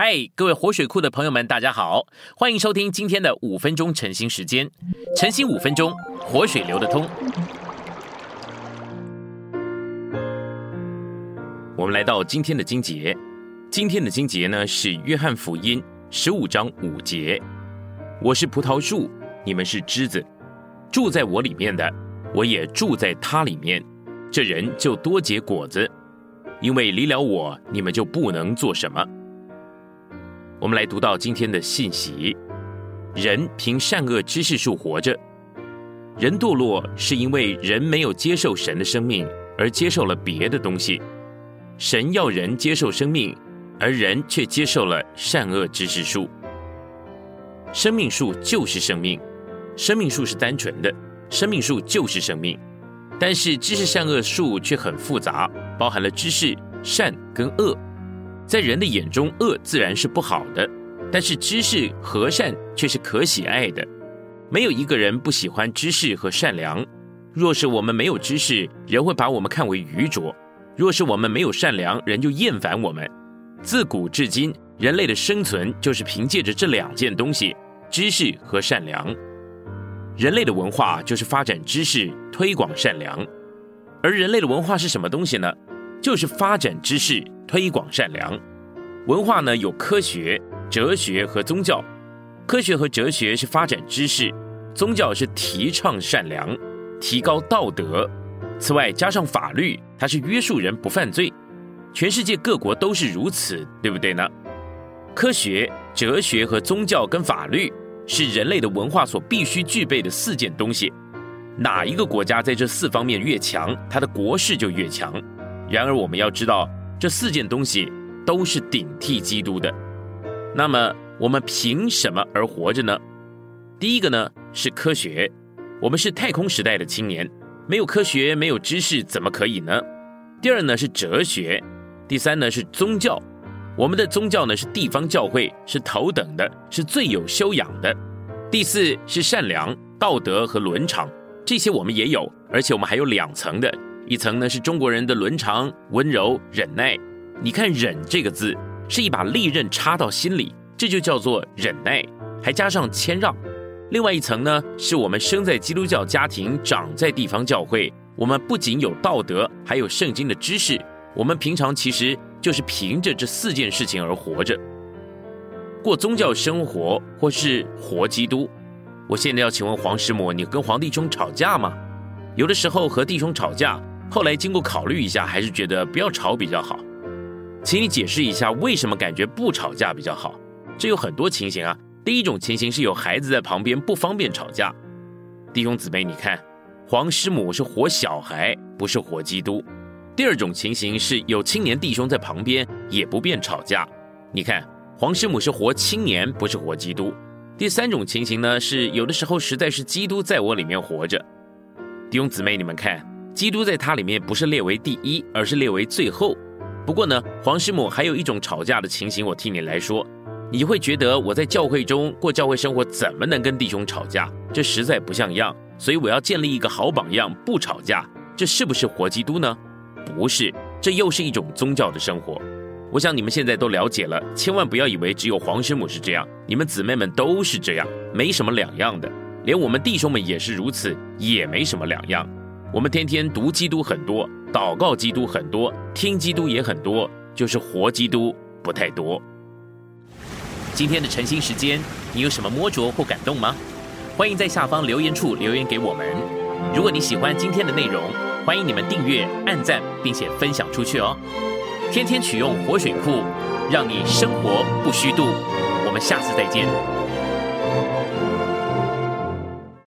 嗨，各位活水库的朋友们，大家好，欢迎收听今天的五分钟晨兴时间。晨兴五分钟，活水流得通。我们来到今天的经节，今天的经节呢是约翰福音十五章五节。我是葡萄树，你们是枝子，住在我里面的，我也住在他里面，这人就多结果子，因为离了我，你们就不能做什么。我们来读到今天的信息：人凭善恶知识树活着。人堕落是因为人没有接受神的生命，而接受了别的东西。神要人接受生命，而人却接受了善恶知识树。生命树就是生命，生命树是单纯的，生命树就是生命。但是知识善恶树却很复杂，包含了知识善跟恶。在人的眼中，恶自然是不好的，但是知识和善却是可喜爱的。没有一个人不喜欢知识和善良。若是我们没有知识，人会把我们看为愚拙；若是我们没有善良，人就厌烦我们。自古至今，人类的生存就是凭借着这两件东西：知识和善良。人类的文化就是发展知识、推广善良。而人类的文化是什么东西呢？就是发展知识。推广善良，文化呢有科学、哲学和宗教。科学和哲学是发展知识，宗教是提倡善良、提高道德。此外，加上法律，它是约束人不犯罪。全世界各国都是如此，对不对呢？科学、哲学和宗教跟法律是人类的文化所必须具备的四件东西。哪一个国家在这四方面越强，它的国势就越强。然而，我们要知道。这四件东西都是顶替基督的，那么我们凭什么而活着呢？第一个呢是科学，我们是太空时代的青年，没有科学，没有知识，怎么可以呢？第二呢是哲学，第三呢是宗教，我们的宗教呢是地方教会，是头等的，是最有修养的。第四是善良、道德和伦常，这些我们也有，而且我们还有两层的。一层呢是中国人的伦常、温柔、忍耐。你看“忍”这个字，是一把利刃插到心里，这就叫做忍耐，还加上谦让。另外一层呢，是我们生在基督教家庭，长在地方教会，我们不仅有道德，还有圣经的知识。我们平常其实就是凭着这四件事情而活着，过宗教生活，或是活基督。我现在要请问黄师母，你跟皇帝兄吵架吗？有的时候和弟兄吵架。后来经过考虑一下，还是觉得不要吵比较好。请你解释一下，为什么感觉不吵架比较好？这有很多情形啊。第一种情形是有孩子在旁边不方便吵架。弟兄姊妹，你看，黄师母是活小孩，不是活基督。第二种情形是有青年弟兄在旁边也不便吵架。你看，黄师母是活青年，不是活基督。第三种情形呢，是有的时候实在是基督在我里面活着。弟兄姊妹，你们看。基督在他里面不是列为第一，而是列为最后。不过呢，黄师母还有一种吵架的情形，我替你来说，你会觉得我在教会中过教会生活，怎么能跟弟兄吵架？这实在不像样。所以我要建立一个好榜样，不吵架。这是不是活基督呢？不是，这又是一种宗教的生活。我想你们现在都了解了，千万不要以为只有黄师母是这样，你们姊妹们都是这样，没什么两样的。连我们弟兄们也是如此，也没什么两样。我们天天读基督很多，祷告基督很多，听基督也很多，就是活基督不太多。今天的晨兴时间，你有什么摸着或感动吗？欢迎在下方留言处留言给我们。如果你喜欢今天的内容，欢迎你们订阅、按赞，并且分享出去哦。天天取用活水库，让你生活不虚度。我们下次再见。